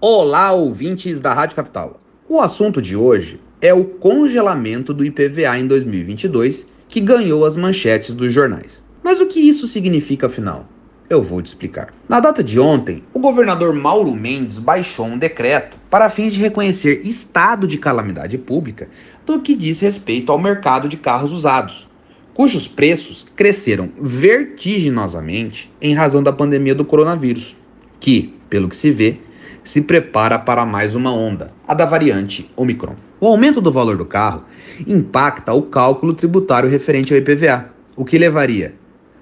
Olá, ouvintes da Rádio Capital. O assunto de hoje é o congelamento do IPVA em 2022, que ganhou as manchetes dos jornais. Mas o que isso significa afinal? Eu vou te explicar. Na data de ontem, o governador Mauro Mendes baixou um decreto para fins de reconhecer estado de calamidade pública no que diz respeito ao mercado de carros usados, cujos preços cresceram vertiginosamente em razão da pandemia do coronavírus, que, pelo que se vê, se prepara para mais uma onda, a da variante Omicron. O aumento do valor do carro impacta o cálculo tributário referente ao IPVA, o que levaria,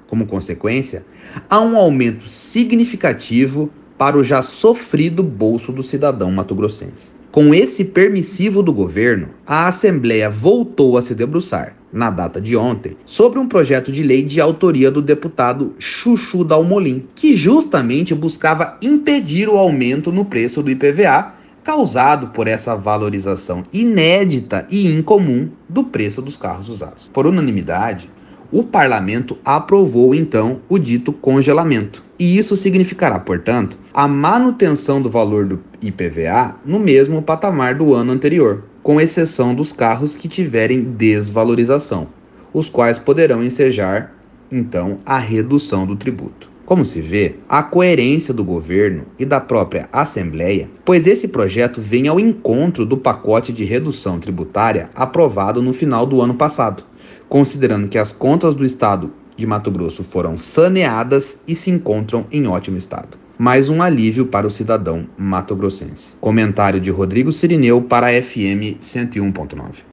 como consequência, a um aumento significativo para o já sofrido bolso do cidadão mato-grossense. Com esse permissivo do governo, a Assembleia voltou a se debruçar, na data de ontem, sobre um projeto de lei de autoria do deputado Chuchu Dalmolin, que justamente buscava impedir o aumento no preço do IPVA causado por essa valorização inédita e incomum do preço dos carros usados. Por unanimidade, o parlamento aprovou então o dito congelamento. E isso significará, portanto, a manutenção do valor do IPVA no mesmo patamar do ano anterior, com exceção dos carros que tiverem desvalorização, os quais poderão ensejar então a redução do tributo. Como se vê, a coerência do governo e da própria Assembleia, pois esse projeto vem ao encontro do pacote de redução tributária aprovado no final do ano passado, considerando que as contas do estado de Mato Grosso foram saneadas e se encontram em ótimo estado. Mais um alívio para o cidadão mato-grossense. Comentário de Rodrigo Sirineu para a FM 101.9.